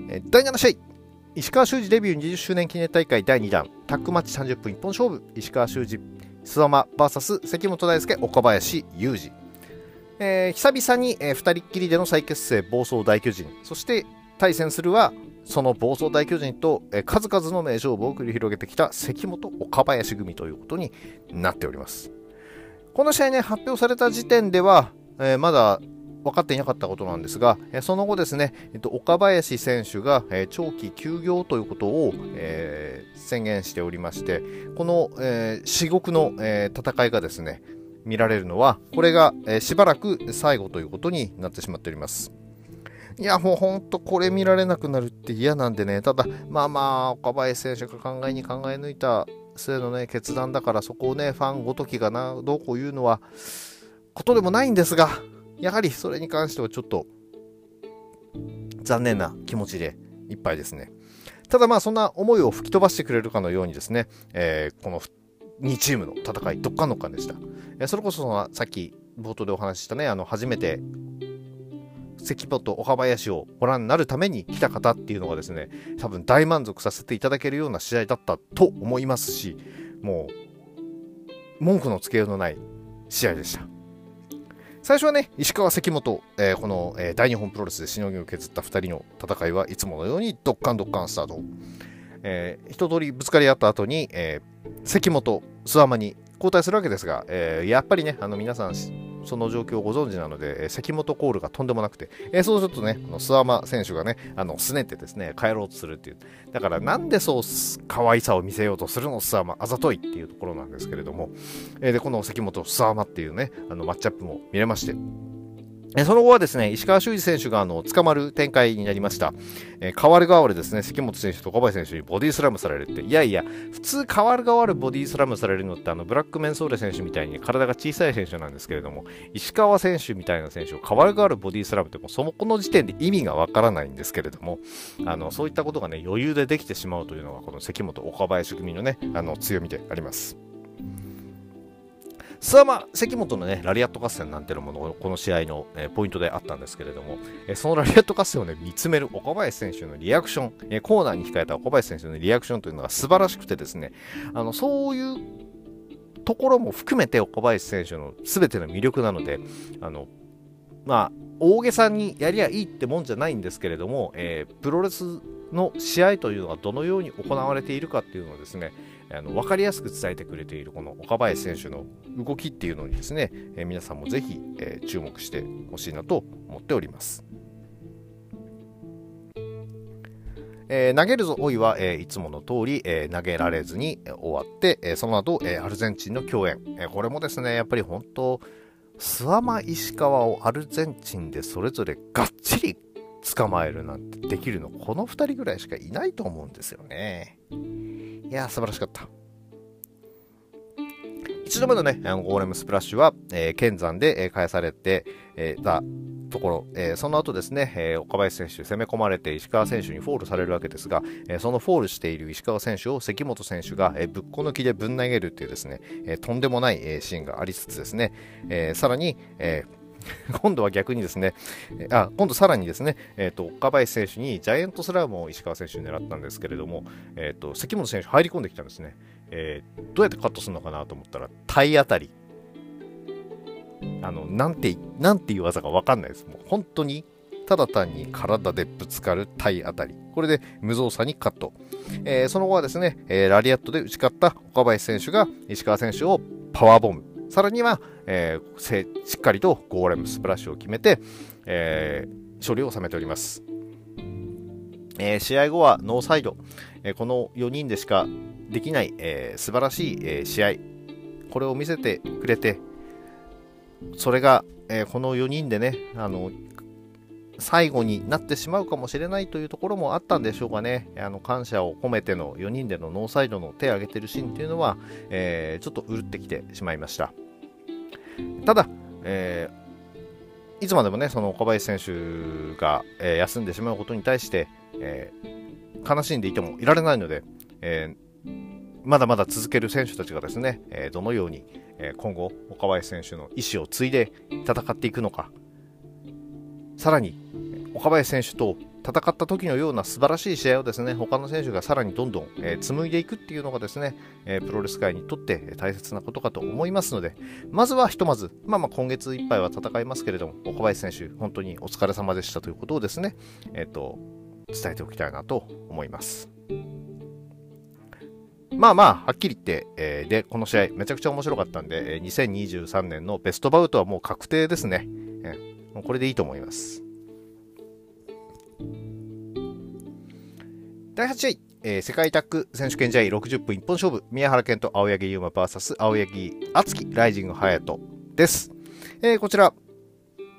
えー、第7試合。石川修司デビュー20周年記念大会第2弾。タッグマッチ30分一本勝負。石川修司諏訪間 VS 関本大輔岡林雄二、えー、久々に、えー、2人っきりでの再結成暴走大巨人。そして対戦するはその暴走大巨人と、え、数々の名勝負を繰り広げてきた関本岡林組ということになっておりますこの試合ね発表された時点では、えー、まだ分かっていなかったことなんですが、その後ですね、えっと、岡林選手が、え長期休業ということを、えー、宣言しておりまして、この、えー、至極の、え、戦いがですね、見られるのは、これが、えしばらく最後ということになってしまっております。いや、もうほんとこれ見られなくなるって嫌なんでね、ただ、まあまあ、岡林選手が考えに考え抜いた末のね、決断だから、そこをね、ファンごときがな、どうこう言うのは、ことでもないんですが、やはりそれに関してはちょっと残念な気持ちでいっぱいですね。ただまあそんな思いを吹き飛ばしてくれるかのようにですね、えー、この2チームの戦い、どっかんどっかんでした。え、それこそそのさっき冒頭でお話ししたね、あの初めて関本、岡林をご覧になるために来た方っていうのがですね、多分大満足させていただけるような試合だったと思いますし、もう文句のつけようのない試合でした。最初はね、石川関本、えー、この、えー、大日本プロレスでしのぎを削った2人の戦いはいつものようにドッカンドッカンスタート。えー、一通りぶつかり合った後に、えー、関本、諏訪間に交代するわけですが、えー、やっぱりね、あの皆さんその状況をご存知なので、え、関本コールがとんでもなくて、えー、そうするとね、あの諏訪間選手がね、あのすねてですね、帰ろうとするっていう。だからなんでそう可愛さを見せようとするの、諏訪間、あざといっていうところなんですけれども、えー、で、この関本、諏訪間っていうね、あのマッチアップも見れまして、その後はですね、石川修司選手があの捕まる展開になりました。えー、変わる変わるですね、関本選手と小林選手にボディスラムされるって、いやいや、普通変わる変わるボディスラムされるのって、あのブラックメンソーレ選手みたいに体が小さい選手なんですけれども、石川選手みたいな選手を変わる変わるボディスラムって、もうそのこの時点で意味がわからないんですけれども、あのそういったことがね、余裕でできてしまうというのが、この関本、岡林組のね、あの強みであります。さあまあ、関本のね、ラリアット合戦なんていうのもこの試合の、えー、ポイントであったんですけれども、えー、そのラリアット合戦をね、見つめる岡林選手のリアクション、えー、コーナーに控えた岡林選手のリアクションというのが素晴らしくてですね、あの、そういうところも含めて岡林選手の全ての魅力なので、あの、まあ、大げさにやりゃいいってもんじゃないんですけれども、えー、プロレスの試合というのがどのように行われているかっていうのをですね、あの分かりやすく伝えてくれているこの岡林選手の動きっていうのにですね、えー、皆さんもぜひ、えー、注目してほしいなと思っております。えー、投げるぞおいは、えー、いつもの通り、えー、投げられずに終わって、えその後、えアルゼンチンの共演、えこれもですねやっぱり本当諏訪魔石川をアルゼンチンでそれぞれがっちり捕まえるなんてできるのこの2人ぐらいしかいないと思うんですよね。いや素晴らしかった。1度目のね、ゴーレムスプラッシュは、えー、剣山で、え、返されて、えー、たところ、えー、その後ですね、え、岡林選手攻め込まれて石川選手にフォールされるわけですが、え、そのフォールしている石川選手を関本選手が、え、ぶっこ抜きでぶん投げるっていうですね、え、とんでもない、え、シーンがありつつですね、え、さらに、えー 今度は逆にですね、あ今度さらにですね、えーと、岡林選手にジャイアントスラムを石川選手に狙ったんですけれども、えーと、関本選手入り込んできたんですね、えー、どうやってカットするのかなと思ったら体当たり。あのなんてなんていう技か分かんないです。もう本当にただ単に体でぶつかる体当たり。これで無造作にカット、えー、その後はですね、えー、ラリアットで打ち勝った岡林選手が石川選手をパワーボム。さらには、えー、しっかりとゴーレムスプラッシュを決めて、えー、処理を収めております、えー、試合後はノーサイド、えー、この4人でしかできない、えー、素晴らしい、えー、試合。これを見せてくれてそれが、えー、この4人でねあの最後になってしまうかもしれないというところもあったんでしょうかね。あの感謝を込めての4人でのノーサイドの手を挙げてるシーンっていうのは、えー、ちょっとうるってきてしまいました。ただ、えー、いつまでもね、その岡林選手が、えー、休んでしまうことに対して、え悲しんでいてもいられないので、えまだまだ続ける選手たちがですね、えどのように、え今後、岡林選手の意思を継いで戦っていくのか、さらに岡林選手と戦った時のような素晴らしい試合をですね他の選手がさらにどんどん、えー、紡いでいくっていうのがですね、えー、プロレス界にとって大切なことかと思いますのでまずはひとまず、まあ、まあ今月いっぱいは戦いますけれども岡林選手本当にお疲れ様でしたということをですね、えーと、伝えておきたいなと思います。まあまあ、はっきり言って、えー、で、この試合、めちゃくちゃ面白かったんで、2023年のベストバウトはもう確定ですね。もうこれでいいと思います。第8試合、えー、世界タッグ選手権試合60分一本勝負、宮原健と青柳優馬 VS 青柳敦樹ライジング隼人です。えー、こちら、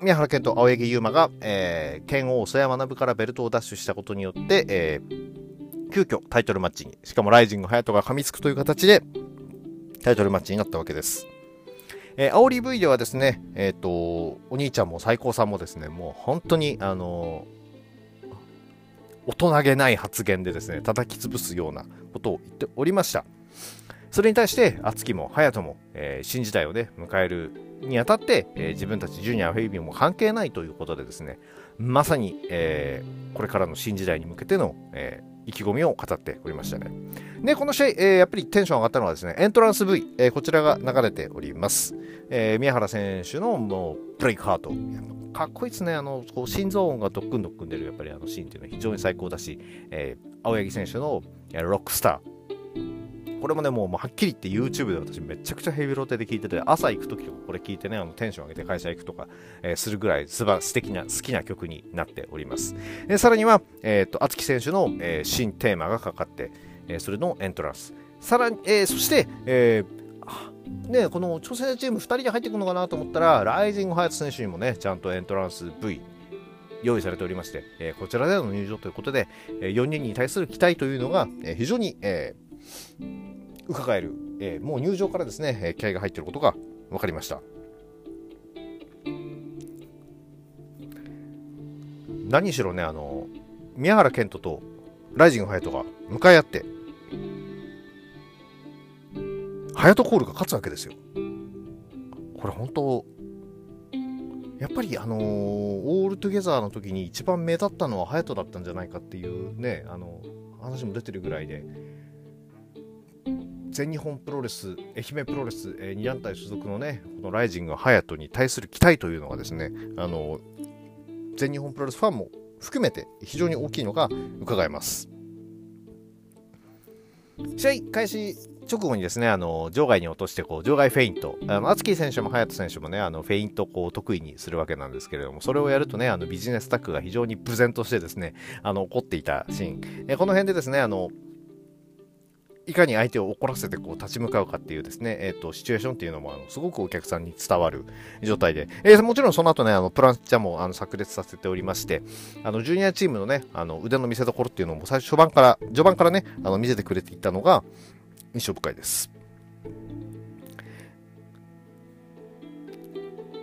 宮原健と青柳優馬が、えー、剣王曽山学からベルトを奪取したことによって、えー、急遽タイトルマッチに、しかもライジング隼人が噛みつくという形で、タイトルマッチになったわけです。えー、煽り V ではですね、えっ、ー、と、お兄ちゃんも最高さんもですね、もう本当に、あの、大人げない発言でですね、叩き潰すようなことを言っておりました。それに対して、敦樹も隼人も、えー、新時代をね、迎えるにあたって、えー、自分たちジュニア、フェイビーも関係ないということでですね、まさに、えー、これからの新時代に向けての、えー、意気込みを語っておりましたね。で、この試合、えー、やっぱりテンション上がったのはですね、エントランス V、えー、こちらが流れております。えー、宮原選手のもうブレイクハート。かっこいいですね。あの、こう心臓音がドックンドックン出るやっぱりあのシーンっていうのは非常に最高だし、えー、青柳選手のロックスター。これもね、もうはっきり言って YouTube で私めちゃくちゃヘビロテで聞いてて、朝行くときとかこれ聞いてね、あのテンション上げて会社行くとか、えー、するぐらい素晴素敵な、好きな曲になっております。えー、さらには、えっ、ー、と、敦樹選手の、えー、新テーマがかかって、え、それのエントランス。さらに、えー、そして、えー、ね、この挑戦者チーム2人で入ってくるのかなと思ったら、ライジングハヤト選手にもね、ちゃんとエントランス V 用意されておりまして、えー、こちらでの入場ということで、えー、4人に対する期待というのが、えー、非常に、えー、伺える、えー、もう入場からですね、えー、気合が入っていることが分かりました。何しろね、あの、宮原健人とライジング隼人が向かい合って、隼人コールが勝つわけですよ。これ本当、やっぱりあのー、オールトゥゲザーの時に一番目立ったのは隼人だったんじゃないかっていうね、あの話も出てるぐらいで、全日本プロレス、愛媛プロレス、えー、2団体所属のね、このライジング隼人に対する期待というのがですね、あの、全日本プロレスファンも含めて非常に大きいのが伺えます。試合開始直後にですね、あの場外に落としてこう場外フェイント、あのアツキー選手も隼人選手もね、あのフェイントをこう得意にするわけなんですけれども、それをやるとね、あのビジネスタックが非常に無然としてですね、あの怒っていたシーン、えこの辺でですね、あのいかに相手を怒らせてこう立ち向かうかっていうですね、えっ、ー、と、シチュエーションっていうのも、あのすごくお客さんに伝わる状態で、えー、もちろんその後ね、あの、プランチャもあの炸裂させておりまして、あの、ジュニアチームのね、あの、腕の見せ所っていうのも最初、初版から、序盤からね、あの、見せてくれていたのが、印象深いです。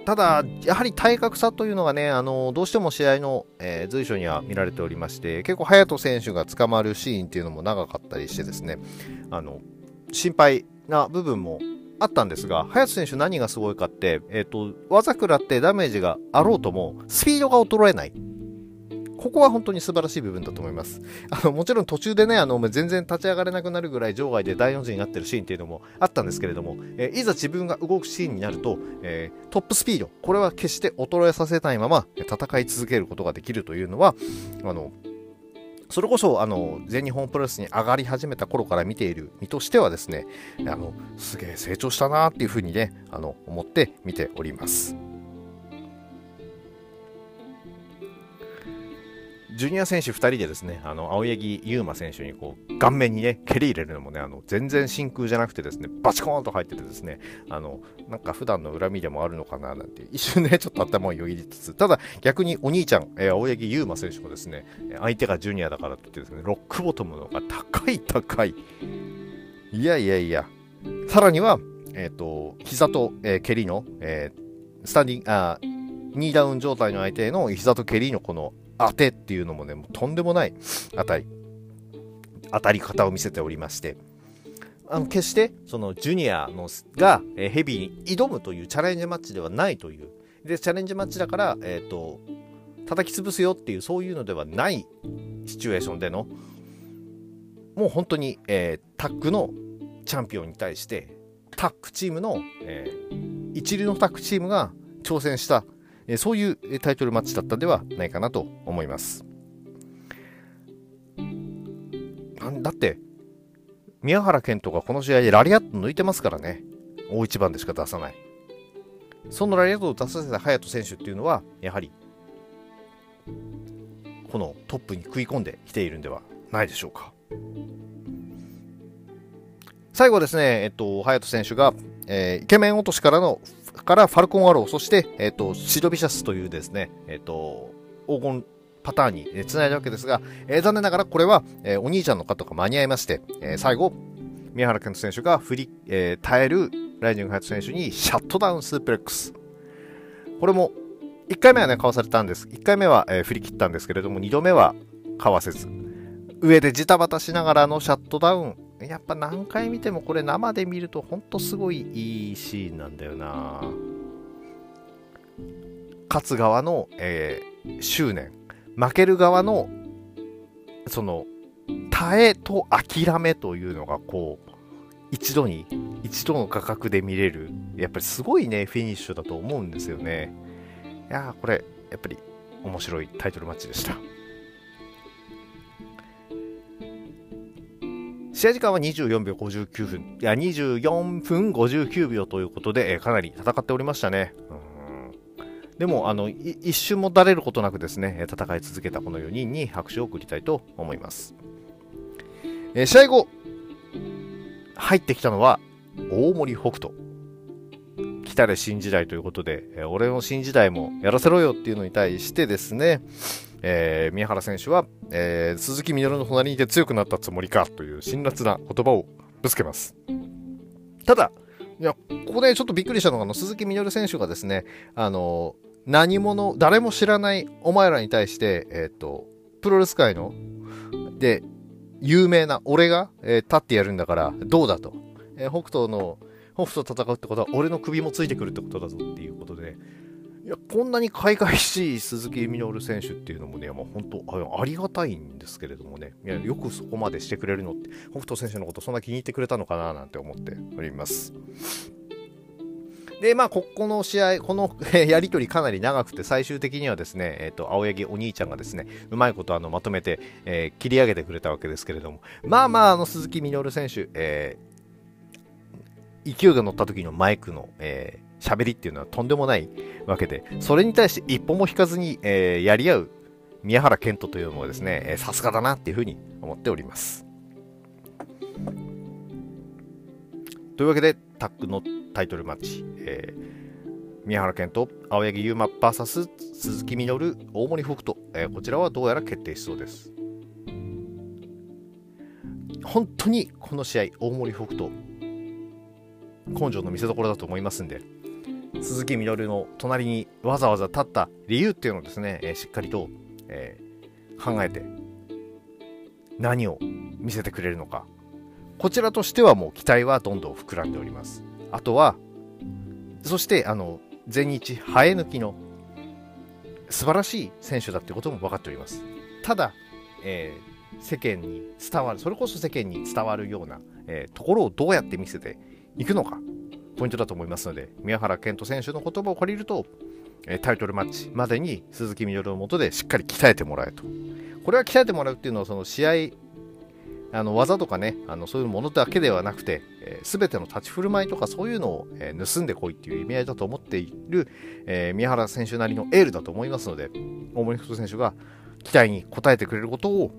ただ、やはり体格差というのがね、あのどうしても試合の、えー、随所には見られておりまして、結構、隼人選手が捕まるシーンっていうのも長かったりしてですね、あの心配な部分もあったんですが、早津選手何がすごいかって、えっ、ー、と、技食らってダメージがあろうとも、スピードが衰えない。ここは本当に素晴らしい部分だと思います。あの、もちろん途中でね、あの、全然立ち上がれなくなるぐらい場外で大の字になってるシーンっていうのもあったんですけれども、えー、いざ自分が動くシーンになると、えー、トップスピード、これは決して衰えさせないまま戦い続けることができるというのは、あの、それこそあの全日本プロレスに上がり始めた頃から見ている身としてはですねあのすげえ成長したなっていうふうにねあの思って見ております。ジュニア選手2人でですね、あの青柳優馬選手にこう顔面にね、蹴り入れるのもね、あの全然真空じゃなくてですね、バチコーンと入っててですね、あのなんか普段の恨みでもあるのかななんて、一瞬ね、ちょっと頭をよぎりつつ、ただ逆にお兄ちゃん、えー、青柳優馬選手もですね、相手がジュニアだからといってですね、ロックボトムの方が高い高い。いやいやいや、さらには、えっ、ー、と、膝と、えー、蹴りの、えー、スタンディング、あニーダウン状態の相手への膝と蹴りのこの当てっていうのもね、もとんでもない当たり、当たり方を見せておりまして、あの決してそのジュニアのが、ヘビーに挑むというチャレンジマッチではないという、で、チャレンジマッチだから、えっ、ー、と、叩き潰すよっていう、そういうのではないシチュエーションでの、もう本当に、えー、タッグのチャンピオンに対して、タッグチームの、えー、一流のタッグチームが挑戦したえそういうタイトルマッチだったんではないかなと思います。だって、宮原健人がこの試合でラリアット抜いてますからね。大一番でしか出さない。そのラリアットを出させた隼人選手っていうのは、やはり、このトップに食い込んできているんではないでしょうか。最後ですね、えっと、隼人選手が、えー、イケメン落としからのからファルコンアロー、そして、えっ、ー、と、シドビシャスというですね、えっ、ー、と、黄金パターンにつないだわけですが、えー、残念ながらこれは、えー、お兄ちゃんの方が間に合いまして、えー、最後、宮原健人選手が振り、えー、耐えるライジングハイト選手にシャットダウンスープレックス。これも、1回目はね、かわされたんです。1回目は、えー、振り切ったんですけれども、2度目はかわせず。上でジタバタしながらのシャットダウン、やっぱ何回見てもこれ生で見るとほんとすごいいいシーンなんだよな。勝つ側の、えー、執念。負ける側のその耐えと諦めというのがこう一度に一度の価格で見れる。やっぱりすごいねフィニッシュだと思うんですよね。いやこれやっぱり面白いタイトルマッチでした。試合時間は24秒59分、いや、24分59秒ということで、えー、かなり戦っておりましたね。でも、あの、一瞬もだれることなくですね、戦い続けたこの4人に拍手を送りたいと思います。えー、試合後、入ってきたのは、大森北斗。来たれ新時代ということで、えー、俺の新時代もやらせろよっていうのに対してですね、えー、宮原選手は、えー、鈴木みのるの隣にいて強くなったつもりかという辛辣な言葉をぶつけます。ただ、いや、ここでちょっとびっくりしたのが、あの鈴木みのる選手がですね、あの、何者、誰も知らないお前らに対して、えっ、ー、と、プロレス界の、で、有名な俺が、えー、立ってやるんだからどうだと。えー、北斗の、北斗と戦うってことは俺の首もついてくるってことだぞっていうことで、いやこんなに海外しい鈴木みのる選手っていうのもね、まあ、本当ありがたいんですけれどもね。いや、よくそこまでしてくれるのって、北斗選手のことそんな気に入ってくれたのかななんて思っております。で、まあ、ここの試合、このやりとりかなり長くて、最終的にはですね、えっ、ー、と、青柳お兄ちゃんがですね、うまいことあのまとめて、えー、切り上げてくれたわけですけれども、まあまあ、あの、鈴木みのる選手、えー、勢いが乗った時のマイクの、えー、喋りっていうのはとんでもないわけで、それに対して一歩も引かずに、えー、やり合う宮原健人というのもですね、さすがだなっていうふうに思っております。というわけで、タッグのタイトルマッチ、えー、宮原健人、青柳優馬 VS 鈴木みのる、大森北斗、えー、こちらはどうやら決定しそうです。本当にこの試合、大森北斗、根性の見せ所だと思いますんで、鈴木みのるの隣にわざわざ立った理由っていうのをですね、えー、しっかりと、えー、考えて何を見せてくれるのか。こちらとしてはもう期待はどんどん膨らんでおります。あとはそしてあの全日生え抜きの素晴らしい選手だってことも分かっております。ただ、えー、世間に伝わるそれこそ世間に伝わるような、えー、ところをどうやって見せていくのか？ポイントだと思いますので宮原健人選手の言葉を借りるとタイトルマッチまでに鈴木みのるのもとでしっかり鍛えてもらえと。これは鍛えてもらうっていうのはその試合あの技とかねあのそういうものだけではなくて、えー、全ての立ち振る舞いとかそういうのを、え、盗んでこいっていう意味合いだと思っている、えー、宮原選手なりのエールだと思いますので大森太選手が期待に応えてくれることを、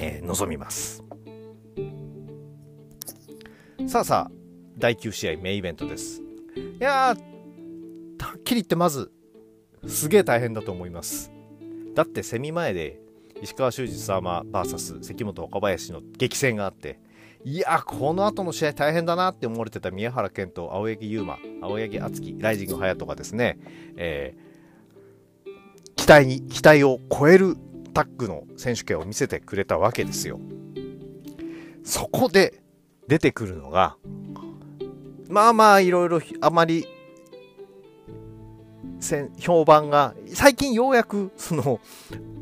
えー、望みます。さあさあ第9試合メインイベントです。いやーはっきり言ってまずすげえ大変だと思います。だってセミ前で石川修司様 VS 関本若林の激戦があっていやこの後の試合大変だなって思われてた宮原健と青柳優馬青柳敦樹ライジング隼人がですね、えー、期待に期待を超えるタッグの選手権を見せてくれたわけですよ。そこで出てくるのがまあまあいろいろあまり評判が最近ようやくその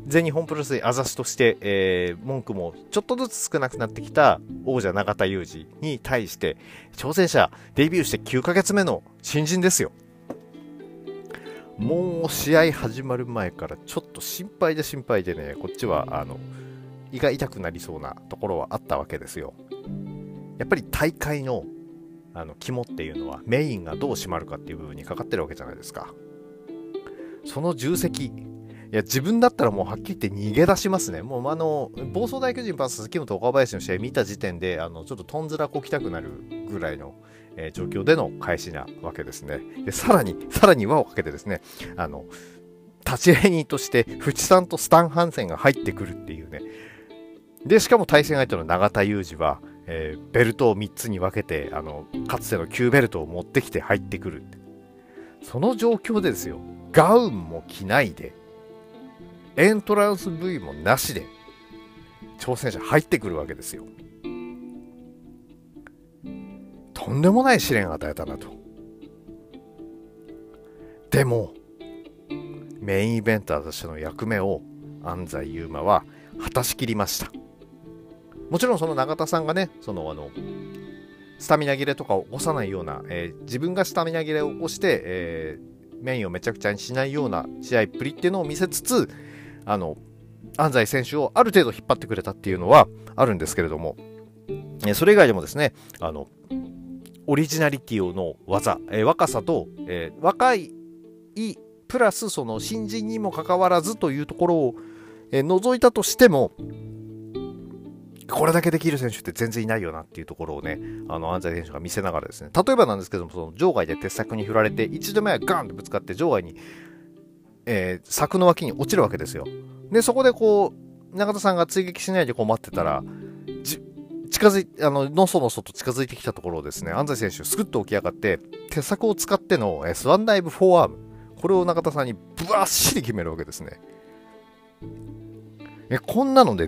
全日本プロレスあざしとして、えー、文句もちょっとずつ少なくなってきた王者永田裕二に対して挑戦者デビューして9ヶ月目の新人ですよ。もう試合始まる前からちょっと心配で心配でねこっちはあの胃が痛くなりそうなところはあったわけですよ。やっぱり大会のあの肝っていうのはメインがどう締まるかっていう部分にかかってるわけじゃないですかその重責いや自分だったらもうはっきり言って逃げ出しますね。もうあの暴走大巨人 VS 鈴木本岡林の試合見た時点であのちょっととんずらこきたくなるぐらいの、えー、状況での開始なわけですね。でさらにさらに輪をかけてですねあの立ち会い人として淵さんとスタン・ハンセンが入ってくるっていうねでしかも対戦相手の永田裕二は、えー、ベルトを3つに分けてあのかつての旧ベルトを持ってきて入ってくるその状況でですよガウンも着ないで、エントランス V もなしで、挑戦者入ってくるわけですよ。とんでもない試練を与えたなと。でも、メインイベンターとしての役目を安西優真は果たしきりました。もちろんその永田さんがね、そのあの、スタミナ切れとかを起こさないような、えー、自分がスタミナ切れを起こして、えー、メインをめちゃくちゃにしないような試合っぷりっていうのを見せつつ、あの、安西選手をある程度引っ張ってくれたっていうのはあるんですけれども、それ以外でもですね、あの、オリジナリティの技、えー、若さと、えー、若い、プラスその新人にもかかわらずというところを、えー、除いたとしても、これだけできる選手って全然いないよなっていうところをね、あの、安西選手が見せながらですね、例えばなんですけども、その場外で鉄柵に振られて、一度目はガンとぶつかって場外に、えー、柵の脇に落ちるわけですよ。で、そこでこう、中田さんが追撃しないでこう待ってたら、近づいあの、のそのそと近づいてきたところをですね、安西選手、すくっと起き上がって、鉄柵を使っての、えスワンダイブフォアーム、これを中田さんにブワッシリ決めるわけですね。え、こんなので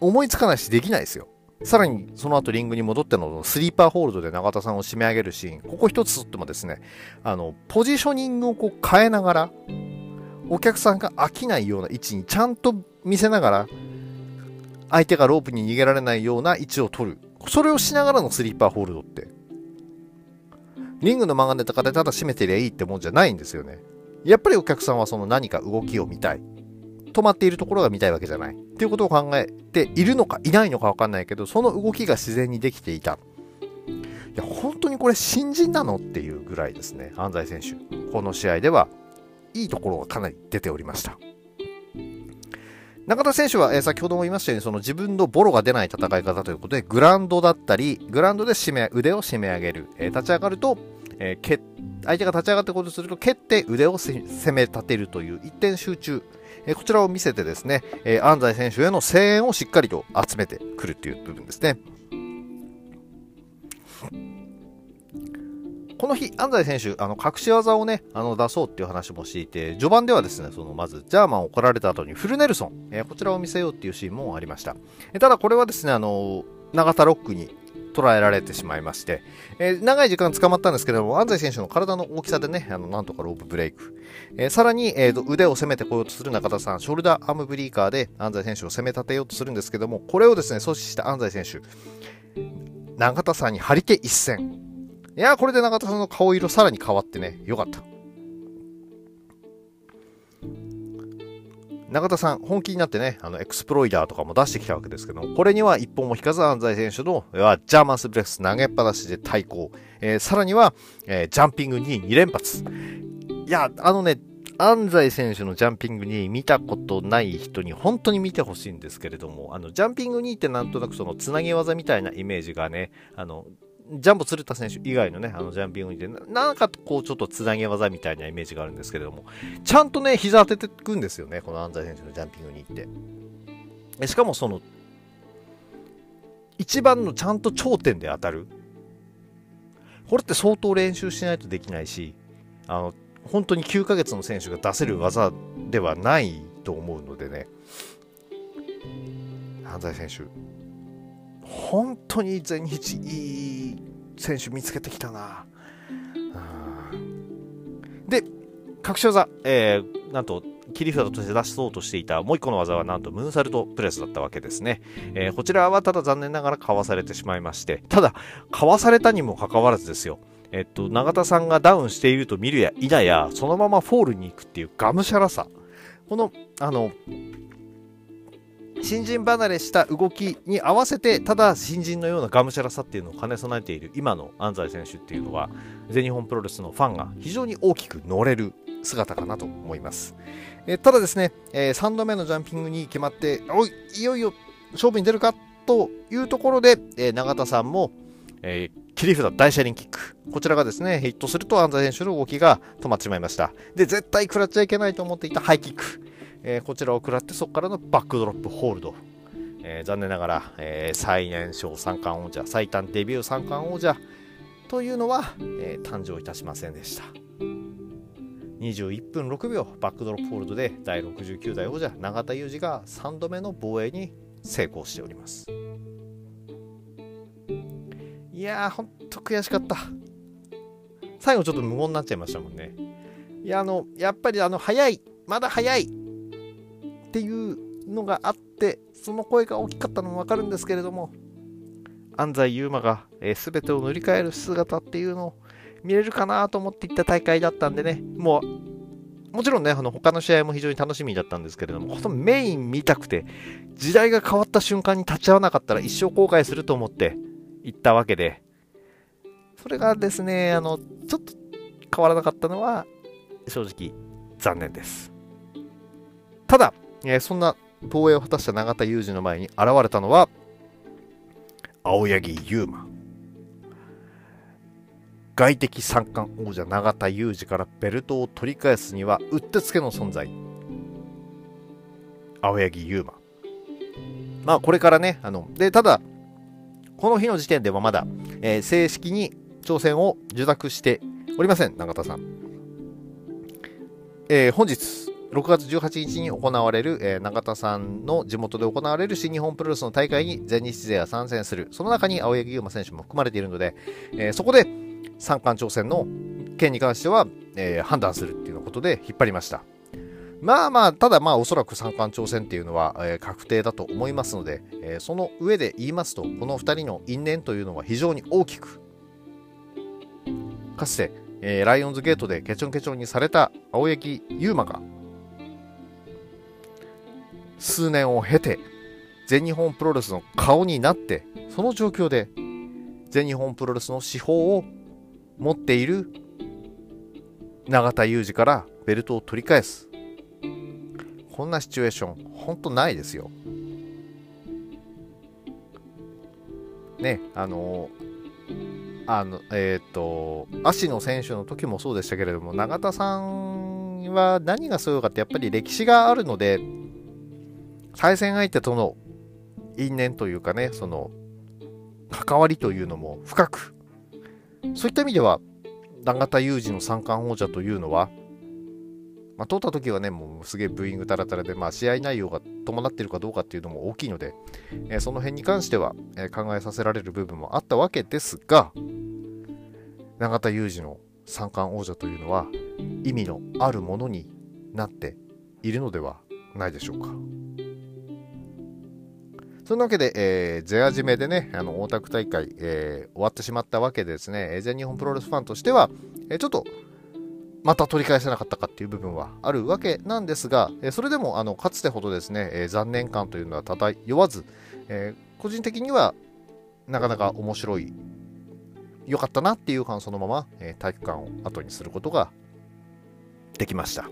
思いつかないしできないですよ。さらにその後リングに戻ってのスリーパーホールドで永田さんを締め上げるシーン、ここ一つとってもですね、あの、ポジショニングをこう変えながら、お客さんが飽きないような位置にちゃんと見せながら、相手がロープに逃げられないような位置を取る。それをしながらのスリーパーホールドって。リングの漫画ネタかでただ締めてりゃいいってもんじゃないんですよね。やっぱりお客さんはその何か動きを見たい。止まっているところが見たいわけじゃない。っていうことを考えているのかいないのかわかんないけど、その動きが自然にできていた。いや、本当にこれ新人なのっていうぐらいですね、安西選手。この試合では、いいところがかなり出ておりました。中田選手は、えー、先ほども言いましたように、その自分のボロが出ない戦い方ということで、グラウンドだったり、グラウンドで締め腕を締め上げる、えー、立ち上がると、えー、相手が立ち上がってことすると、蹴って腕を攻め立てるという一点集中、えこちらを見せてですね、え安西選手への声援をしっかりと集めてくるっていう部分ですね。この日、安西選手、あの、隠し技をね、あの、出そうっていう話もしていて、序盤ではですね、その、まず、ジャーマンを怒られた後にフルネルソン、え、こちらを見せようっていうシーンもありました。えただ、これはですね、あの、長田ロックに捉えられてしまいまして、えー、長い時間捕まったんですけども、安西選手の体の大きさでね、あのなんとかロープブレイク。えー、さらに、えー、腕を攻めてこようとする中田さん、ショルダーアームブリーカーで安西選手を攻め立てようとするんですけども、これをですね、阻止した安西選手、永田さんに張り手一閃。いやこれで永田さんの顔色さらに変わってね、よかった。永田さん、本気になってね、あの、エクスプロイダーとかも出してきたわけですけども、これには一本も引かず安齊選手の、ジャーマンスープレックス投げっぱなしで対抗。えー、さらには、えー、ジャンピングニー2連発。いや、あのね、安齊選手のジャンピングニー見たことない人に本当に見てほしいんですけれども、あの、ジャンピングニーってなんとなくそのつなぎ技みたいなイメージがね、あの、ジャンボ鶴田選手以外のね、あのジャンピングにで、なんかこうちょっとつなげ技みたいなイメージがあるんですけれども、ちゃんとね、膝当ててくんですよね、この安西選手のジャンピングに行って。しかもその、一番のちゃんと頂点で当たる。これって相当練習しないとできないし、あの、本当に9ヶ月の選手が出せる技ではないと思うのでね、安西選手、本当に全日いい選手見つけてきたな。で、隠し技、えー、なんと切り札として出そうとしていたもう一個の技はなんとムーンサルトプレスだったわけですね。えー、こちらはただ残念ながらかわされてしまいまして、ただ、かわされたにもかかわらずですよ。えっと、永田さんがダウンしていると見るや否や、そのままフォールに行くっていうがむしゃらさ。この、あの、新人離れした動きに合わせてただ新人のようながむしゃらさっていうのを兼ね備えている今の安西選手っていうのは全日本プロレスのファンが非常に大きく乗れる姿かなと思います、えただですね、え、3度目のジャンピングに決まっておいいよいよ勝負に出るかというところで、え、永田さんも、えー、切り札大車輪キック。こちらがですね、ヒットすると安西選手の動きが止まってしまいました。で、絶対食らっちゃいけないと思っていたハイキック。えー、こちらを食らってそこからのバックドロップホールド、えー、残念ながら、えー、最年少三冠王者最短デビュー三冠王者というのは、え誕生いたしませんでした。21分6秒バックドロップホールドで第69代王者永田裕二が3度目の防衛に成功しております。いやーほんと悔しかった。最後ちょっと無言になっちゃいましたもんね。いやあのやっぱりあの早い。まだ早い。っていうのがあってその声が大きかったのもわかるんですけれども安西優真が、えー、全てを塗り替える姿っていうのを見れるかなと思っていった大会だったんでねもうもちろんねあの他の試合も非常に楽しみだったんですけれどもこのメイン見たくて時代が変わった瞬間に立ち会わなかったら一生後悔すると思って行ったわけでそれがですねあのちょっと変わらなかったのは正直残念です。ただえー、そんな投影を果たした永田裕二の前に現れたのは青柳優馬。外敵三冠王者永田裕二からベルトを取り返すにはうってつけの存在。青柳優馬。まあこれからねあのでただこの日の時点ではまだ、えー、正式に挑戦を受諾しておりません永田さん、えー、本日6月18日に行われる、えー、永田さんの地元で行われる新日本プロレスの大会に全日勢は参戦する。その中に青柳優馬選手も含まれているので、えー、そこで三冠挑戦の件に関しては、えー、判断するっていうことで引っ張りました。まあまあ、ただまあおそらく三冠挑戦っていうのは、えー、確定だと思いますので、えー、その上で言いますと、この2人の因縁というのは非常に大きく、かつて、えー、ライオンズゲートでケチョンケチョンにされた青柳優馬が数年を経て全日本プロレスの顔になってその状況で全日本プロレスの司法を持っている永田裕二からベルトを取り返す。こんなシチュエーション本当ないですよ。ねあのあのえっ、ー、と足の選手の時もそうでしたけれども永田さんは何がすごいかってやっぱり歴史があるので対戦相手との因縁というかね、その、関わりというのも深く、そういった意味では、永田裕二の三冠王者というのは、まあ、取った時はね、もうすげえブーイングタラタラで、まあ、試合内容が伴っているかどうかっていうのも大きいので、えー、その辺に関しては、えー、考えさせられる部分もあったわけですが、永田裕二の三冠王者というのは意味のあるものになっているのではないでしょうか。そんなわけで、えー、ゼア締めでね、あの大田区大会、えー、終わってしまったわけでですね、全日本プロレスファンとしては、えー、ちょっとまた取り返せなかったかっていう部分はあるわけなんですが、えそれでもあのかつてほどですね、え残念感というのは漂わず、え個人的にはなかなか面白い、良かったなっていう感そのまま、え体育館を後にすることができました。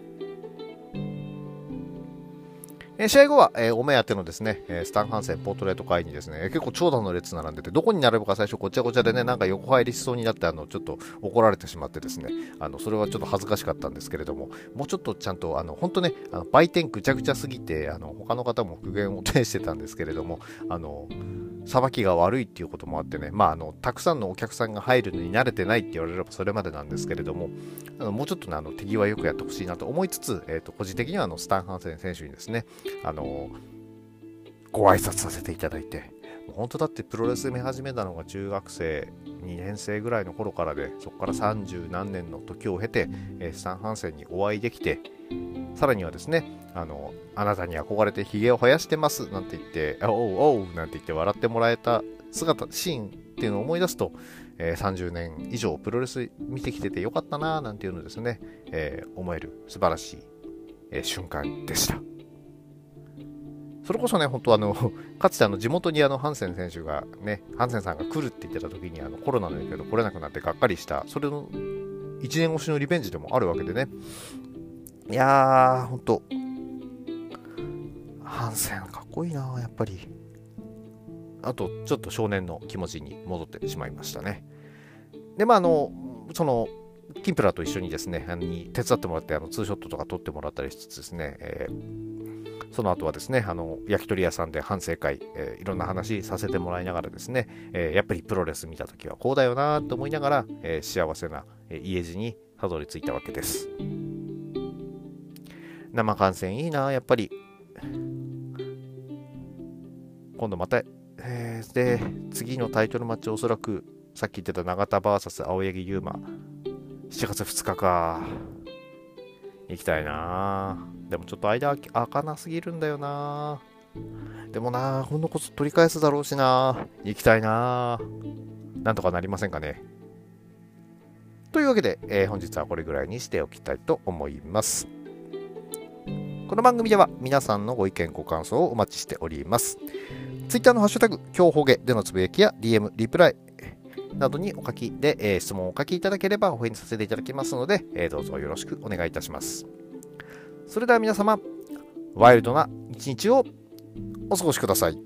え試合後は、えお目当てのですね、えスタン・ハンセンポートレート会にですね、結構長蛇の列並んでて、どこに並ぶか最初ごちゃごちゃでね、なんか横入りしそうになって、あの、ちょっと怒られてしまってですね、あの、それはちょっと恥ずかしかったんですけれども、もうちょっとちゃんと、あの、本当ね、あの売店ぐちゃぐちゃすぎて、あの、他の方も苦言を呈してたんですけれども、あの、さばきが悪いっていうこともあってね、まあ、あの、たくさんのお客さんが入るのに慣れてないって言われればそれまでなんですけれども、あのもうちょっとね、あの、手際よくやってほしいなと思いつつ、えっ、ー、と、個人的には、あの、スタン・ハンセン選手にですね、あの、ご挨拶させていただいて、本当だってプロレス見始めたのが中学生2年生ぐらいの頃からで、そこから30何年の時を経て、えスタン・ハンセンにお会いできて、さらにはですね、あの、あなたに憧れてヒゲを生やしてますなんて言って、おうおうなんて言って笑ってもらえた姿、シーンっていうのを思い出すと、えー、30年以上プロレス見てきててよかったななんていうのですね、えー、思える素晴らしい、え、瞬間でした。それこそね、本当あの、かつてあの地元にあのハンセン選手がね、ハンセンさんが来るって言ってた時にあのコロナの影響で来れなくなってがっかりした、それの1年越しのリベンジでもあるわけでね。いやー、ほんと、ハンセンかっこいいなやっぱり。あと、ちょっと少年の気持ちに戻ってしまいましたね。で、まあ、あの、その、キンプラと一緒にですね、手伝ってもらって、あの、ツーショットとか撮ってもらったりしつつですね、えー、その後はですね、あの、焼き鳥屋さんで反省会、えー、いろんな話させてもらいながらですね、えー、やっぱりプロレス見た時はこうだよなと思いながら、え幸せな、家路にたどり着いたわけです。生観戦いいな、やっぱり。今度また、えー、で、次のタイトルマッチおそらく、さっき言ってた永田 VS 青柳優馬、7月2日か。行きたいなでもちょっと間開かなすぎるんだよなでもな今度こそ取り返すだろうしな行きたいななんとかなりませんかね。というわけで、えー、本日はこれぐらいにしておきたいと思います。この番組では皆さんのご意見ご感想をお待ちしております。Twitter のハッシュタグ、今日ほげでのつぶやきや DM、リプライなどにお書きで、えー、質問をお書きいただければお返事させていただきますので、えー、どうぞよろしくお願いいたします。それでは皆様、ワイルドな一日をお過ごしください。